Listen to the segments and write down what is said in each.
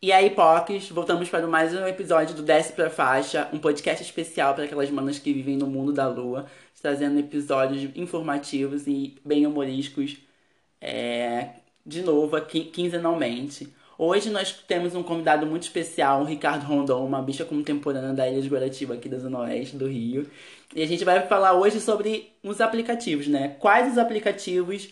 E aí, POCs, voltamos para mais um episódio do Desce Pra Faixa, um podcast especial para aquelas manas que vivem no mundo da lua, trazendo episódios informativos e bem humorísticos, é, de novo, quinzenalmente. Hoje nós temos um convidado muito especial, o Ricardo Rondon, uma bicha contemporânea da Ilha de Guaratiba, aqui da Zona Oeste do Rio. E a gente vai falar hoje sobre os aplicativos, né? Quais os aplicativos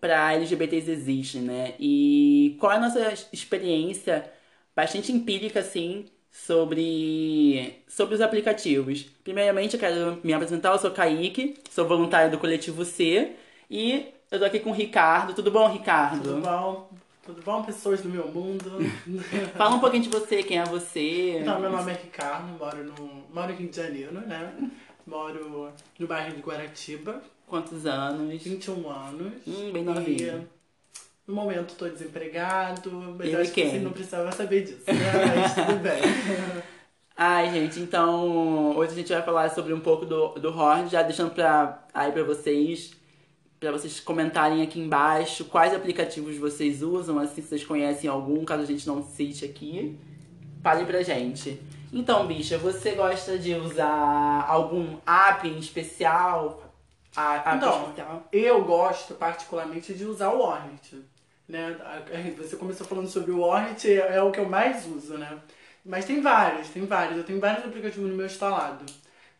para LGBTs existem, né? E qual é a nossa experiência bastante empírica, assim, sobre, sobre os aplicativos. Primeiramente, eu quero me apresentar, eu sou Kaique, sou voluntário do Coletivo C e eu tô aqui com o Ricardo. Tudo bom, Ricardo? Tudo bom? Tudo bom, pessoas do meu mundo? Fala um pouquinho de você, quem é você? Então, meu nome é Ricardo, moro no, moro no Rio de Janeiro, né? Moro no bairro de Guaratiba. Quantos anos? 21 anos. Hum, bem novinho. E, no momento tô desempregado, mas Eu acho que você não precisava saber disso, né? Mas tudo bem. Ai, gente, então hoje a gente vai falar sobre um pouco do, do Horn, já deixando pra, aí pra vocês, pra vocês comentarem aqui embaixo quais aplicativos vocês usam, assim, se vocês conhecem algum, caso a gente não cite aqui, fale pra gente. Então, bicha, você gosta de usar algum app em especial? A, app Então, especial? Eu gosto particularmente de usar o Hornet. Né? Você começou falando sobre o Hornet, é é o que eu mais uso, né? Mas tem vários, tem vários. Eu tenho vários aplicativos no meu instalado.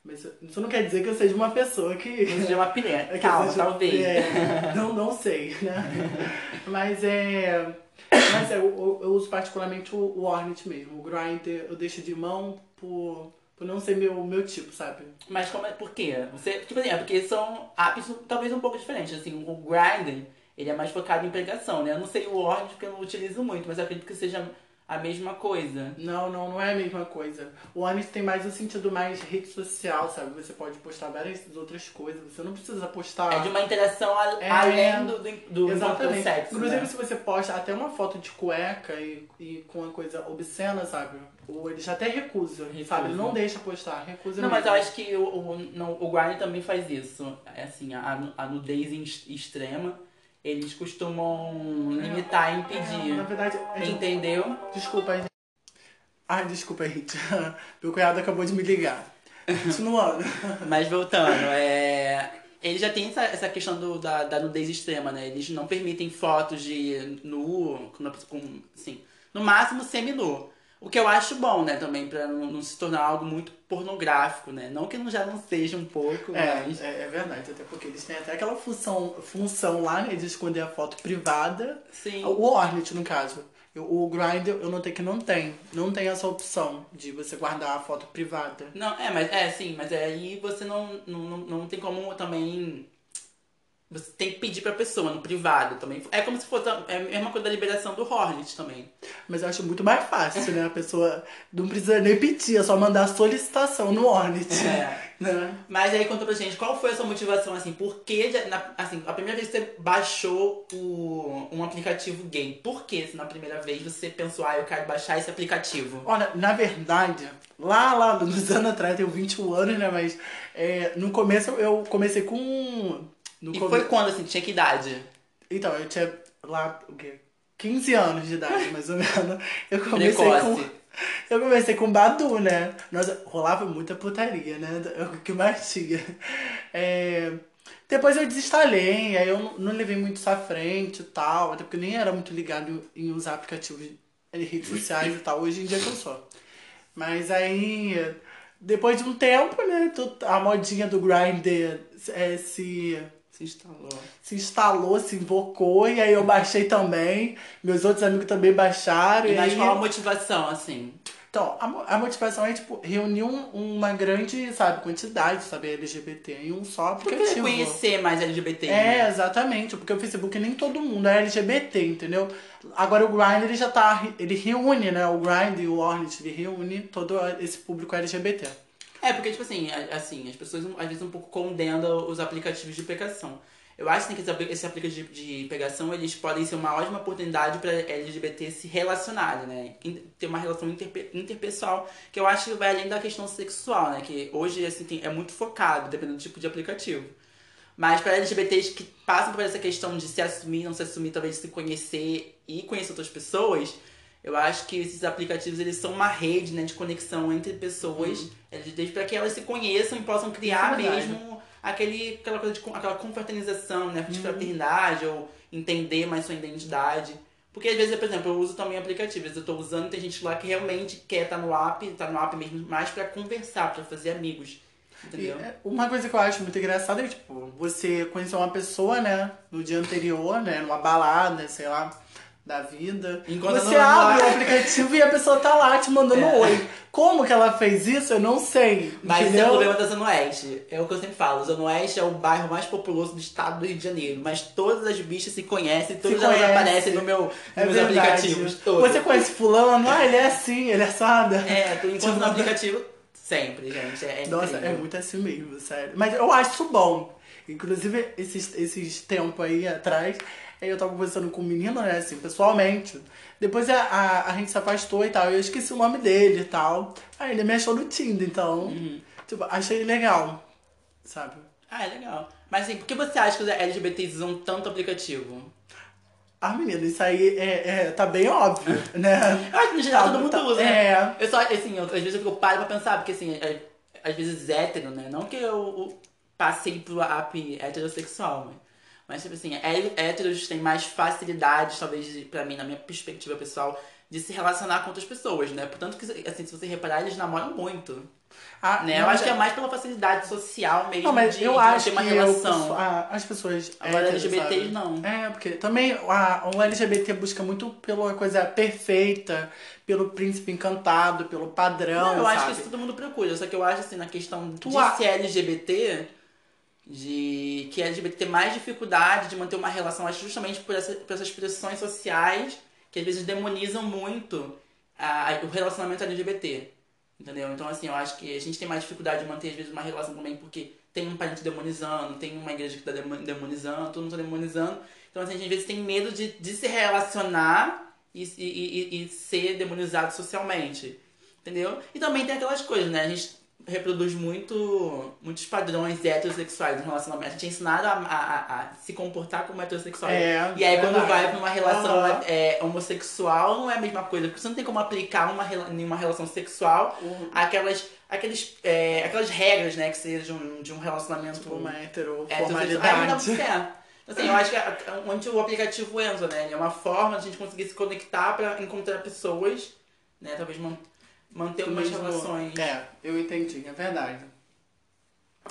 Mas isso não quer dizer que eu seja uma pessoa que. Você de uma. É que Calma, seja- talvez. é, não, não sei, né? Mas é. Mas é, eu, eu- eu uso particularmente o, o Hornet mesmo. O Grindr eu deixo de mão por, por não ser meu, meu tipo, sabe? Mas como é, por quê? Você, tipo assim, é porque são apps talvez um pouco diferentes. Assim, o Grindr, ele é mais focado em pregação, né? Eu não sei o Word porque eu não utilizo muito, mas eu acredito que seja a mesma coisa. Não, não, não é a mesma coisa. O Honest tem mais um sentido mais rede social, sabe? Você pode postar várias outras coisas. Você não precisa postar. É de uma interação a- É. além do, do, do, do Exatamente. sexo. Inclusive, né? se você posta até uma foto de cueca e, e com uma coisa obscena, sabe? Ou ele já até recusa, Recusa. sabe? Ele não deixa postar, recusa Não, mas mesmo. eu acho que o, o, não, o Grindr também faz isso. É assim, a, a nudez em- extrema, eles costumam limitar e É, na impedir. verdade, de- Entendeu? desculpa, gente. Ai, desculpa, gente. Meu cunhado acabou de me ligar. Continuando. Mas voltando, é. Ele já tem essa, essa questão do, da, da nudez extrema, né? Eles não permitem fotos de nu, com, com assim, no máximo semi-nu. O que eu acho bom, né, também, pra não, não se tornar algo muito pornográfico, né? Não que não- já não seja um pouco, É, mas. é, é verdade, até porque eles têm até aquela função, função lá, né, de esconder a foto privada. Sim. O Hornet, no caso. O Grindr, eu notei que não tem. Não tem essa opção de você guardar a foto privada. Não, é, mas é sim, mas aí você não, não, não tem como também. Você tem que pedir pra pessoa no privado também. É como se fosse. É a mesma coisa da liberação do Hornet também. Mas eu acho muito mais fácil, né? A pessoa não precisa nem pedir, é só mandar a solicitação no Hornet. É. Né? Mas aí conta pra gente, qual foi a sua motivação, assim, por que, assim, a primeira vez que você baixou o, um aplicativo gay, por que, se na primeira vez você pensou, ah, eu quero baixar esse aplicativo? Olha, na verdade, lá, lá, nos anos atrás, eu tenho 21 anos, né? Mas é, no começo eu comecei com. No E come- foi quando, assim, tinha que idade? Então, eu tinha lá, o quê? 15 anos de idade, mais ou menos. Eu comecei Precoce. com. Eu comecei com Badu, né? Nossa, rolava muita putaria, né? É o que mais tinha. É, Depois eu desinstalei, aí eu não, levei muito isso à frente e tal, até porque eu nem era muito ligado em usar aplicativos de redes sociais e tal, hoje em dia que eu sou. Mas aí, depois de um tempo, né, a modinha do Grindr é, se Se instalou. se instalou, se invocou, e aí eu baixei também. Meus outros amigos também baixaram. E E mas aí... qual a motivação, assim? Então, a, a motivação é, tipo, reunir um- uma grande, sabe, quantidade, sabe, LGBT em um só aplicativo. conhecer mais LGBT? É, né? exatamente, porque o Facebook nem todo mundo é LGBT, entendeu? Agora o Grindr, ele já tá, ele reúne, né, o Grindr e o Hornet, ele reúne todo esse público LGBT. É, porque, tipo assim, assim, as pessoas às vezes um pouco condenam os aplicativos de pegação. Eu acho assim, que esse apli- esse aplicativo de pegação, eles podem ser uma ótima oportunidade para LGBT se relacionarem, né? Ter uma relação interpe- interpessoal, que eu acho que vai além da questão sexual, né? Que hoje, assim, tem- é muito focado, dependendo do tipo de aplicativo. Mas para LGBTs que passam por essa questão de se assumir, não se assumir, talvez se conhecer e conhecer outras pessoas, eu acho que esses aplicativos eles são uma rede né, de conexão entre pessoas Uhum. LGBTs para que elas se conheçam e possam criar é mesmo aquele, aquela coisa de aquela confraternização, né, Uhum. de fraternidade ou entender mais sua identidade. Porque às vezes, por exemplo, eu uso também aplicativos. Eu tô usando, tem gente lá que realmente quer estar no app, tá no app mesmo mais pra conversar, pra fazer amigos. E, Entendeu? é, uma coisa que eu acho muito engraçada é tipo, você conheceu uma pessoa, né, no dia anterior, né, numa balada, sei lá, da vida. Enquanto você abre o aplicativo e a pessoa tá lá te mandando É. oi. Como que ela fez isso, eu não sei. Mas esse é o entendeu? problema da Zona Oeste. É o que eu sempre falo. Zona Oeste é o bairro mais populoso do estado do Rio de Janeiro. Mas todas as bichas se conhecem, todas elas conhecem. aparecem no meu, nos É meus verdade. aplicativos. Todos. Você conhece fulano? Ah, ele é assim, ele é assada. É, tu encontra no aplicativo sempre, gente. É, é Nossa, incrível. é muito assim mesmo, sério. Mas eu acho isso bom. Inclusive, esses, esses tempos aí atrás, aí eu tava conversando com um menino, né, assim, pessoalmente. Depois a, a, a gente se afastou e tal. Eu esqueci o nome dele e tal. Aí ele me achou no Tinder, então. Uhum. Tipo, achei legal. Sabe? Ah, é legal. Mas assim, por que você acha que os LGBTs usam tanto aplicativo? Ah, menina, isso aí é, é, tá bem óbvio, né? Eu acho que no geral todo mundo tá- usa, né? é. Eu só, assim, eu, às vezes eu fico paro pra pensar, porque assim, é- às vezes hétero, né? Não que eu, eu passei pro app heterossexual, mas, mas tipo assim, hé- héteros têm mais facilidade, talvez, pra mim, na minha perspectiva pessoal, de se relacionar com outras pessoas, né? Portanto, que, assim, se você reparar, eles namoram muito. Ah, Né? Eu acho que é mais pela facilidade social mesmo Não, mas de, eu de acho ter uma que relação. eu- a- as pessoas. Agora, héteros, LGBTs sabe? não. É, porque também a, o LGBT busca muito pela coisa perfeita, pelo príncipe encantado, pelo padrão. Não, eu acho sabe? que isso todo mundo procura. Só que eu acho assim, na questão Tu de a- ser LGBT, de que LGBT tem mais dificuldade de manter uma relação, acho justamente por, essa, por essas pressões sociais que às vezes demonizam muito a- o relacionamento LGBT. Entendeu? Então, assim, eu acho que a gente tem mais dificuldade de manter, às vezes, uma relação também porque tem um parente demonizando, tem uma igreja que tá demo- demonizando, todo mundo tá demonizando. Então, assim, a gente às vezes tem medo de, de se relacionar e, e, e, e ser demonizado socialmente. Entendeu? E também tem aquelas coisas, né? A gente reproduz muito, muitos padrões heterossexuais no relacionamento. A gente é ensinado a, a, a- se comportar como heterossexual. É, e aí quando verdade. vai pra uma relação Aham. é, homossexual, não é a mesma coisa. Porque você não tem como aplicar uma, rela- em uma relação sexual aquelas, aqueles, é, aquelas regras, né? Que sejam de um relacionamento Tipo, uma não dá certo. Então, Assim, eu acho que a- onde o aplicativo entra, né? Ele é uma forma de a gente conseguir se conectar pra encontrar pessoas, né? Talvez manter umas mesmo- relações. É, eu entendi, é verdade.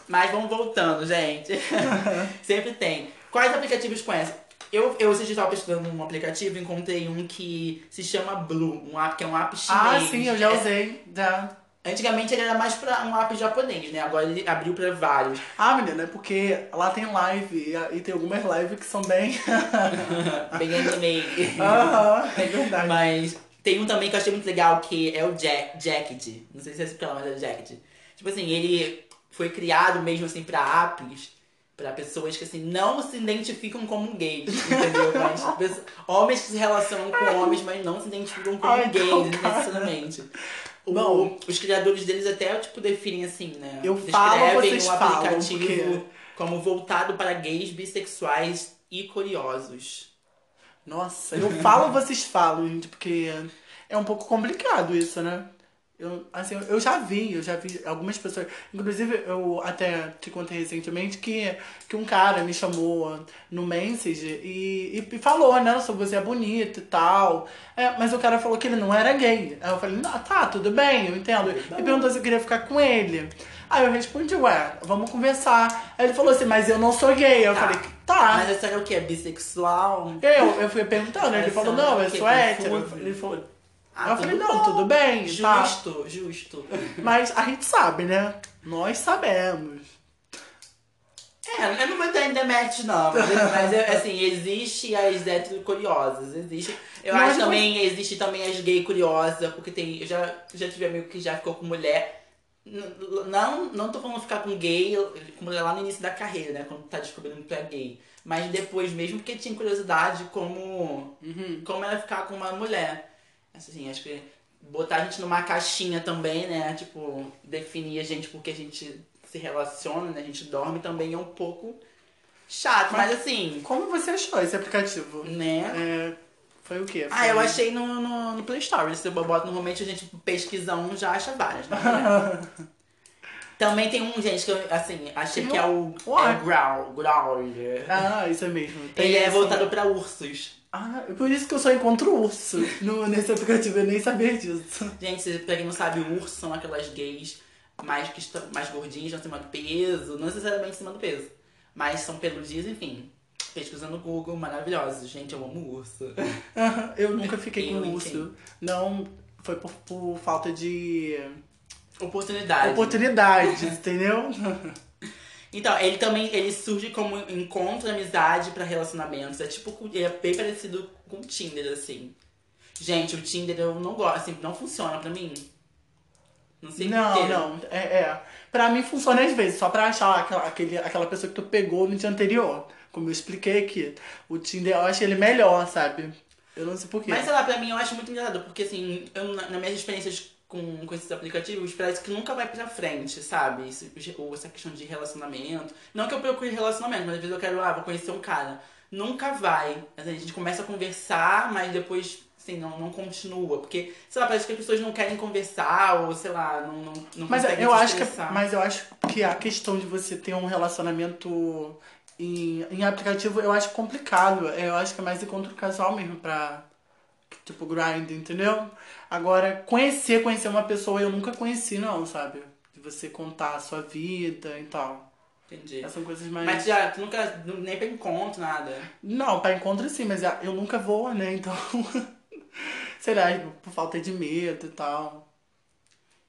Mas vamos voltando, gente. Sempre tem. Quais aplicativos conhece? Eu, eu dias estava pesquisando um aplicativo encontrei um que se chama Blue, um app que é um app chinês. Ah, sim, eu já É, usei. Já. antigamente ele era mais pra um app japonês, né? Agora ele abriu pra vários. Ah, menina, é porque lá tem live e, e tem algumas lives que são bem. Bem anime. Aham, é verdade. Mas tem um também que eu achei muito legal, que é o Jack, Jacket. Não sei se é esse pela, mas é o Jacket. Tipo assim, ele foi criado mesmo assim pra apps, pra pessoas que assim não se identificam como gays, entendeu? Mas pessoas- homens que se relacionam com homens, mas não se identificam como Ai, gays não, necessariamente. O- Não. os criadores deles até tipo definem assim, né? Eu falo, Descrevem vocês o falam, aplicativo porque- como voltado para gays, bissexuais e curiosos. Nossa, eu falo, vocês falam, gente, porque é um pouco complicado isso, né? Eu, assim, eu já vi, eu já vi algumas pessoas. Inclusive, eu até te contei recentemente que, que um cara me chamou no Message e, e falou, né, sobre você é bonito e tal. É, mas o cara falou que ele não era gay. Aí eu falei, não, tá, tudo bem, eu entendo. E perguntou se eu queria ficar com ele. Aí eu respondi, ué, vamos conversar. Aí ele falou assim, mas eu não sou gay. Eu Tá. falei, tá. Mas a história é o quê? É bissexual? Eu, eu fui perguntando, ele falou, não, eu sou hétero. Ele falou, Ah, eu falei, não, bom. tudo bem, tá. Justo, justo. Mas a gente sabe, né? Nós sabemos. É, eu não vou entrar em deméritos, não. Mas, mas assim, existe as hétero curiosas. Existe. Eu Não, acho mas- também, existe também as gay curiosas, porque tem. Eu já, já tive amigo que já ficou com mulher. Não, não tô falando ficar com gay, com mulher lá no início da carreira, né? Quando tá descobrindo que tu é gay. Mas depois mesmo, porque tinha curiosidade como. Como era ficar com uma mulher. Assim, acho que botar a gente numa caixinha também, né? Tipo, definir a gente porque a gente se relaciona, né? A gente dorme também é um pouco chato, mas, Mas- assim, Como você achou esse aplicativo? né? É, foi o quê? Ah, eu Foi- achei no, no, no Play Store. Se eu boto normalmente a gente pesquisa um, já acha várias, né? Também tem um, gente, que eu, assim, achei Tem que é o, um- é Uai. o Growl, Growler. Ah, isso é mesmo. Tem Ele é voltado pra ursos. Ah, por isso que eu só encontro urso no, nesse aplicativo, eu nem sabia disso. Gente, pra quem não sabe, ursos são aquelas gays mais, que estão, mais gordinhas, acima do peso. Não necessariamente acima do peso. Mas são peludinhas, enfim. Pesquisando no Google, maravilhosos. Gente, eu amo urso. Eu nunca fiquei com Eu urso. Não, foi por, por falta de Oportunidade. oportunidades, entendeu? Então, ele também ele surge como encontro, amizade pra relacionamentos. É tipo, ele é bem parecido com o Tinder, assim. Gente, o Tinder eu não gosto, assim, não funciona pra mim. Não sei Não, porquê. não. É, é. Pra mim funciona às vezes, só pra achar aquela, aquele, aquela pessoa que tu pegou no dia anterior. Como eu expliquei aqui. O Tinder eu acho ele melhor, sabe? Eu não sei porquê. Mas sei lá, pra mim eu acho muito engraçado, porque assim, eu, na, nas minhas experiências com, com esses aplicativos, parece que nunca vai pra frente, sabe? Isso, ou essa questão de relacionamento. Não que eu procure relacionamento, mas às vezes eu quero, ah, vou conhecer um cara. Nunca vai. Assim, a gente começa a conversar, mas depois, assim, não, não continua. Porque, sei lá, parece que as pessoas não querem conversar, ou sei lá, não, não, não Mas conseguem eu acho que, expressar. mas eu acho que a questão de você ter um relacionamento em, em aplicativo, eu acho complicado. Eu acho que é mais encontro casual mesmo pra, tipo, grind, entendeu? Agora, conhecer, conhecer uma pessoa eu nunca conheci, não, sabe? De você contar a sua vida e tal. Entendi. Essas são coisas mais... Mas já, tu nunca, nu- nem pra encontro, nada. Não, pra encontro sim, mas eu nunca vou, né? Então, sei lá, por falta de medo e tal.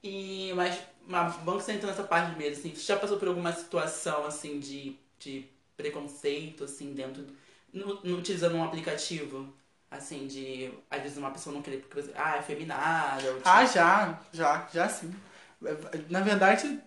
E, mas, mas que você entrou nessa parte de medo, assim, você já passou por alguma situação, assim, de, de preconceito, assim, dentro, no, no- utilizando um aplicativo, assim, de, às vezes uma pessoa não querer, porque você, ah, é feminada, ou tipo, Ah, já, já, já sim. Na verdade,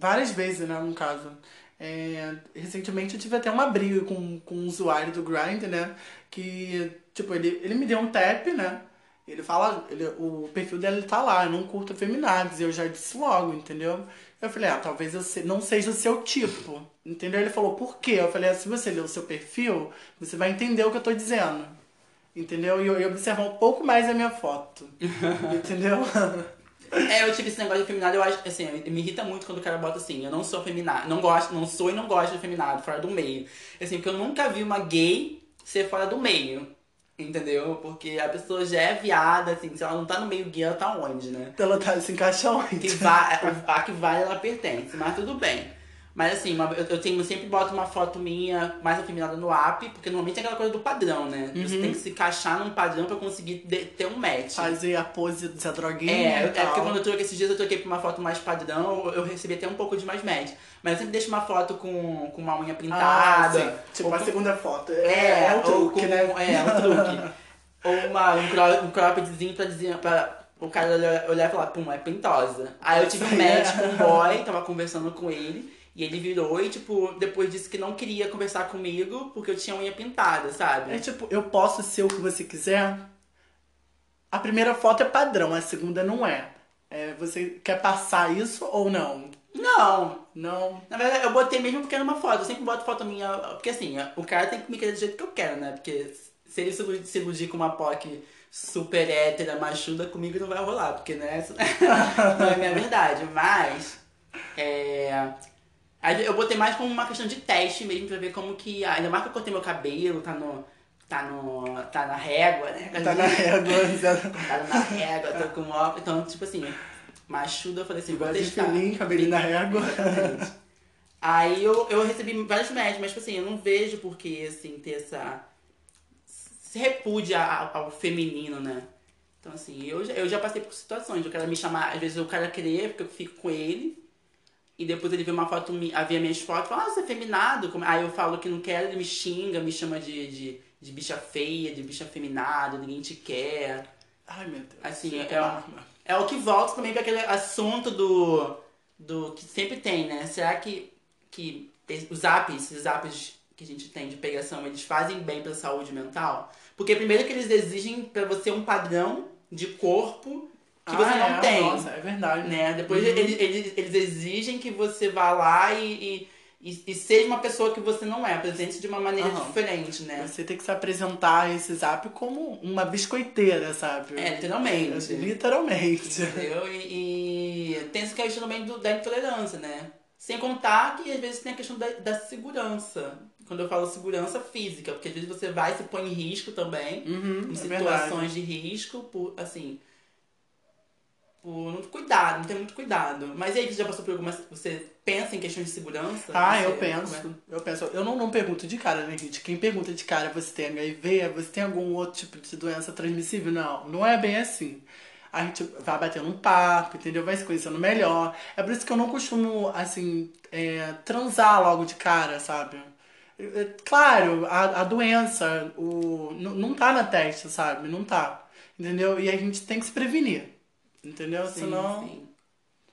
várias vezes, né, no caso. É, recentemente eu tive até uma briga com, com um usuário do Grind, né? Que, tipo, ele, ele me deu um tap, né? Ele fala, ele, o perfil dele tá lá, eu não curto afeminados. E eu já disse logo, entendeu? Eu falei, ah, talvez eu se- não seja o seu tipo. Entendeu? Ele falou, por quê? Eu falei, ah, se você ler o seu perfil, você vai entender o que eu tô dizendo. Entendeu? E eu ia observar um pouco mais a minha foto. entendeu? É, eu tive esse negócio de afeminado, eu acho, assim, me irrita muito quando o cara bota assim, eu não sou afeminado, não gosto, não sou e não gosto de afeminado, fora do meio. Assim, porque eu nunca vi uma gay ser fora do meio, entendeu? Porque a pessoa já é viada, assim, se ela não tá no meio gay, ela tá onde, né? Ela tá, se encaixa Que onde? vai, a que vale ela pertence, mas tudo bem. Mas assim, uma- eu, eu tenho, eu sempre boto uma foto minha mais afeminada no app, porque normalmente é aquela coisa do padrão, né? Uhum. Você tem que se encaixar num padrão pra conseguir de- ter um match. Fazer a pose da droguinha É, é porque quando eu troquei esses dias, eu troquei pra uma foto mais padrão, eu- eu recebi até um pouco de mais match. Mas eu sempre deixo uma foto com, com uma unha Ah, pintada. sim. Tipo a com- segunda foto. É, É, é o ou truque, com, né? É, um truque. ou uma, um, cro, um croppedzinho pra dizer, pra o cara olhar, e falar, pum, é pintosa. Aí eu tive um match é. com um boy, tava conversando com ele, e ele virou e, tipo, depois disse que não queria conversar comigo porque eu tinha unha pintada, sabe? É tipo, eu posso ser o que você quiser. A primeira foto é padrão, a segunda não é. É, você quer passar isso ou não? Não, Não. Na verdade, eu botei mesmo porque era uma foto. Eu sempre boto foto minha. Porque assim, o cara tem que me querer do jeito que eu quero, né? Porque se ele se iludir, com uma POC super hétera, machuda, comigo não vai rolar. Porque né, não é a minha verdade. Mas. É. Eu botei mais como uma questão de teste mesmo pra ver como que. Ainda mais que eu cortei meu cabelo, tá no. Tá no. Tá na régua, né? Tá na régua. Tá na régua, tô com óculos. Então, tipo assim, machuda, eu falei assim, vou Igual de testar. fininho, cabelinho na régua. Exatamente. Aí eu, eu recebi vários matches, mas tipo assim, eu não vejo por que, assim, ter essa. Se repúdia ao, ao feminino, né? Então, assim, eu já, eu já passei por situações. O cara me chamar, às vezes o cara querer, porque eu fico com ele. E depois ele vê uma foto, vê minhas fotos, fala, ah, você é feminado. Aí eu falo que não quero, ele me xinga, me chama de, de, de bicha feia, de bicha feminada, ninguém te quer. Ai, meu Deus. Assim, é, arma. é o que volta também para aquele assunto do, do que sempre tem, né? Será que, que os apps, os apps que a gente tem de pegação, eles fazem bem para a saúde mental? Porque primeiro que eles exigem para você um padrão de corpo que você Ah, não é, tem. Nossa, é verdade. Né? Depois Uhum. eles, eles, eles exigem que você vá lá e, e, e, e seja uma pessoa que você não é, apresente de uma maneira Aham. diferente, né? Você tem que se apresentar esse zap como uma biscoiteira, sabe? É, literalmente. Literalmente. Entendeu? E, e tem essa questão também do, da intolerância, né? Sem contar que às vezes tem a questão da, da segurança. Quando eu falo segurança física, porque às vezes você vai se põe em risco também, Uhum, em é situações de risco, por assim. Por não cuidado, não ter muito cuidado. Mas e aí, você já passou por alguma. Você pensa em questões de segurança? Ah, eu é? penso. Eu penso. Eu não, não pergunto de cara, né, gente? Quem pergunta de cara, você tem HIV, você tem algum outro tipo de doença transmissível? Não, não é bem assim. A gente vai batendo um papo, entendeu? Vai se conhecendo melhor. É por isso que eu não costumo, assim, é, transar logo de cara, sabe? É, é, Claro, a, a doença o, não tá na testa, sabe? Não tá. Entendeu? E a gente tem que se prevenir. Entendeu? Sim, Senão. sim.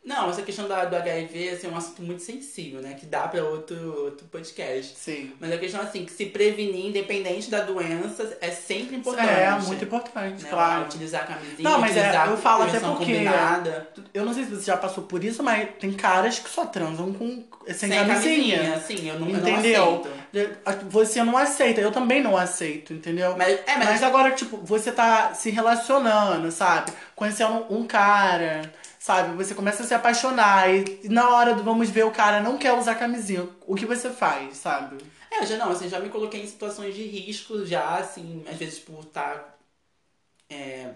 Não, essa questão da, do HIV assim, é um assunto muito sensível, né? Que dá pra outro, outro podcast. Sim. Mas a questão assim, que se prevenir, independente da doença, é sempre importante. É, muito importante, né? claro. Utilizar a camisinha, Não, mas é, utilizar eu falo até porque- combinada. Eu não sei se você já passou por isso, mas tem caras que só transam com sem, Sem camisinha. camisinha, sim, eu não, eu não Entendeu? aceito. Você não aceita, eu também não aceito, entendeu? Mas, é, mas, Mas agora, tipo, você tá se relacionando, sabe? Conhecendo um cara, sabe? Você começa a se apaixonar e e na hora do vamos ver o cara não quer usar camisinha. O que você faz, sabe? É, já não, assim, já me coloquei em situações de risco, já, assim, às vezes por estar é,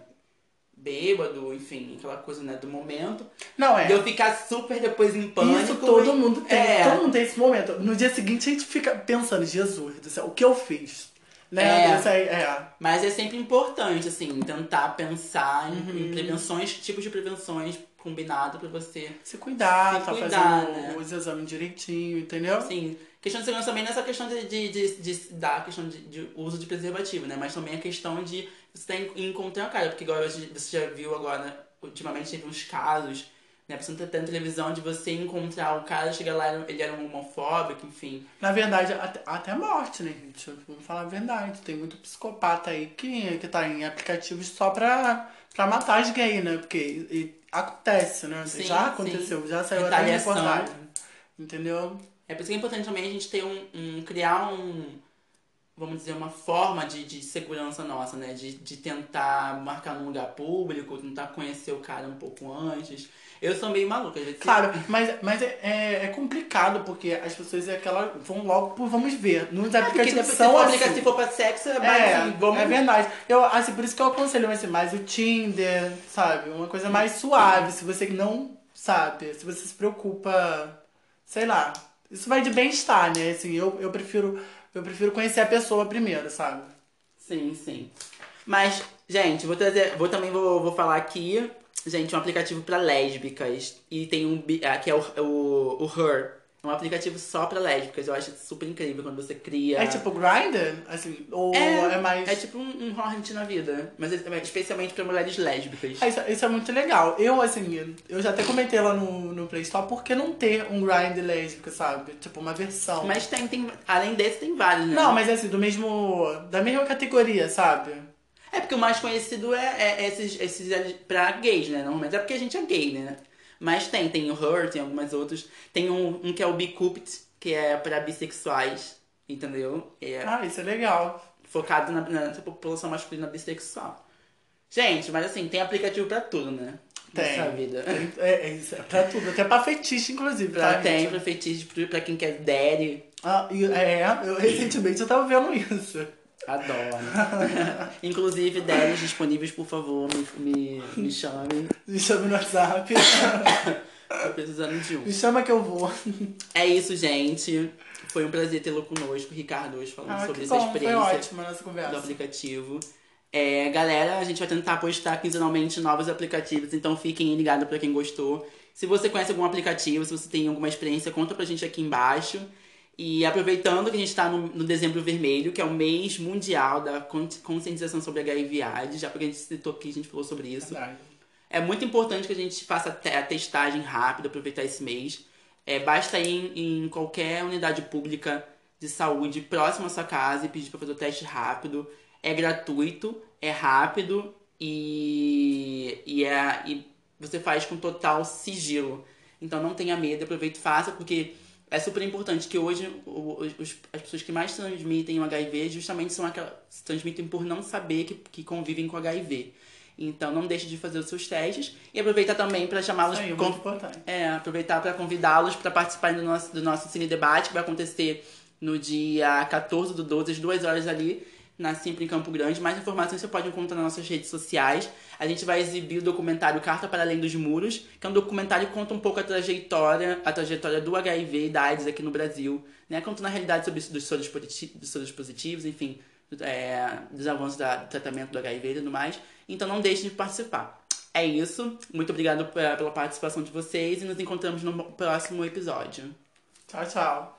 bêbado, enfim, aquela coisa, né, do momento. Não é. De eu ficar super depois em pânico. Isso todo e- mundo tem. É. Todo mundo tem esse momento. No dia seguinte a gente fica pensando, Jesus do céu, o que eu fiz? Né? É. Isso aí, é. Mas é sempre importante, assim, tentar pensar em, Uhum. em prevenções, tipos de prevenções combinado pra você. Se cuidar, Se tá cuidar, fazendo né? os exames direitinho, entendeu? Assim, questão de segurança também nessa questão de, de, de, de- da questão de, de uso de preservativo, né? Mas também a questão de você tem que encontrar o cara, porque agora você já viu agora, ultimamente teve uns casos, né? Passando até na televisão de você encontrar o cara, chega lá, ele era um homofóbico, enfim. Na verdade, até, até a morte, né, gente? Vamos falar a verdade. Tem muito psicopata aí que, que tá em aplicativos só pra, pra matar as gays, né? Porque e- acontece, né? Sim, já sim. aconteceu, já saiu até reportagem. Entendeu? É por isso que é importante também a gente ter um, um criar um, vamos dizer, uma forma de, de segurança nossa, né? De, de tentar marcar num lugar público, tentar conhecer o cara um pouco antes. Eu sou meio maluca, vezes. Claro, mas, mas é, é, é complicado porque as pessoas é aquela, vão logo por vamos ver. Nos É, porque aplicativos se são for assim. aplicativo for pra sexo, é mais É, assim, vamos... é verdade. Eu, assim, por isso que eu aconselho assim, mais o Tinder, sabe? Uma coisa mais suave, se você não sabe, se você se preocupa, sei lá. Isso vai de bem-estar, né? Assim, eu, eu prefiro eu prefiro conhecer a pessoa primeiro, sabe? Sim, sim. Mas, gente, vou trazer. Vou também vou, vou falar aqui, gente, um aplicativo pra lésbicas. E tem um que é o, o, o Her. É um aplicativo só pra lésbicas. Eu acho super incrível quando você cria. É tipo Grindr, assim, ou é, É, mais É tipo um, um Hornet na vida. Mas é- é especialmente pra mulheres lésbicas. Ah, isso, isso é muito legal. Eu, assim, eu já até comentei lá no, no Play Store, por que não ter um grind lésbico, sabe? Tipo, uma versão. Mas tem, tem. Além desse, tem vários, né? Não, mas assim, do mesmo. Da mesma categoria, sabe? É porque o mais conhecido é, é esses, esses ali pra gays, né? Normalmente é porque a gente é gay, né? Mas tem, tem o Her, tem algumas outros. Tem um, um que é o Bicupt, que é pra bissexuais, entendeu? É Ah, isso é legal. focado na, na população masculina bissexual. Gente, mas assim, tem aplicativo pra tudo, né? Tem. Nessa vida. Tem- É, é isso, é pra tudo. Até pra fetiche, inclusive, Pra, tá? tem gente? pra fetiche, pra- quem quer daddy. Ah, é, eu, recentemente eu tava vendo isso. Adoro. Inclusive, daddies disponíveis, por favor, me, me, me chamem. Me chama no WhatsApp. Tô precisando de um. Me chama que eu vou. É isso, gente. Foi um prazer tê-lo conosco, Ricardo, hoje falando Ah, sobre que essa bom, foi experiência ótima a nossa do conversa. aplicativo. É, galera, a gente vai tentar postar quinzenalmente novos aplicativos, então fiquem ligados pra quem gostou. Se você conhece algum aplicativo, se você tem alguma experiência, conta pra gente aqui embaixo. E aproveitando que a gente tá no, no Dezembro Vermelho, que é o mês mundial da con- conscientização sobre HIV AIDS, já porque a gente citou aqui, a gente falou sobre isso. Verdade. É muito importante que a gente faça a testagem rápida, aproveitar esse mês. É, basta ir em, em qualquer unidade pública de saúde próxima à sua casa e pedir para fazer o teste rápido. É gratuito, é rápido e, e, é, e você faz com total sigilo. Então não tenha medo, aproveite e faça, porque é super importante que hoje os- as pessoas que mais transmitem o HIV justamente são aquelas se transmitem por não saber que, que convivem com HIV. Então não deixe de fazer os seus testes e aproveitar também para chamá-los é importante. é, aproveitar para convidá-los para participarem do nosso, do nosso Cine Debate, que vai acontecer no dia 14 do 12, às 2 horas ali, na Simples em Campo Grande. Mais informações você pode encontrar nas nossas redes sociais. A gente vai exibir o documentário Carta para Além dos Muros, que é um documentário que conta um pouco a trajetória, a trajetória do HIV e da AIDS aqui no Brasil, né? Conta na realidade sobre dos soros, dos soros positivos, enfim, é, dos avanços da- do tratamento do HIV e tudo mais. Então não deixe de participar. É isso. Muito obrigado pe- pela participação de vocês e nos encontramos no próximo episódio. Tchau, tchau.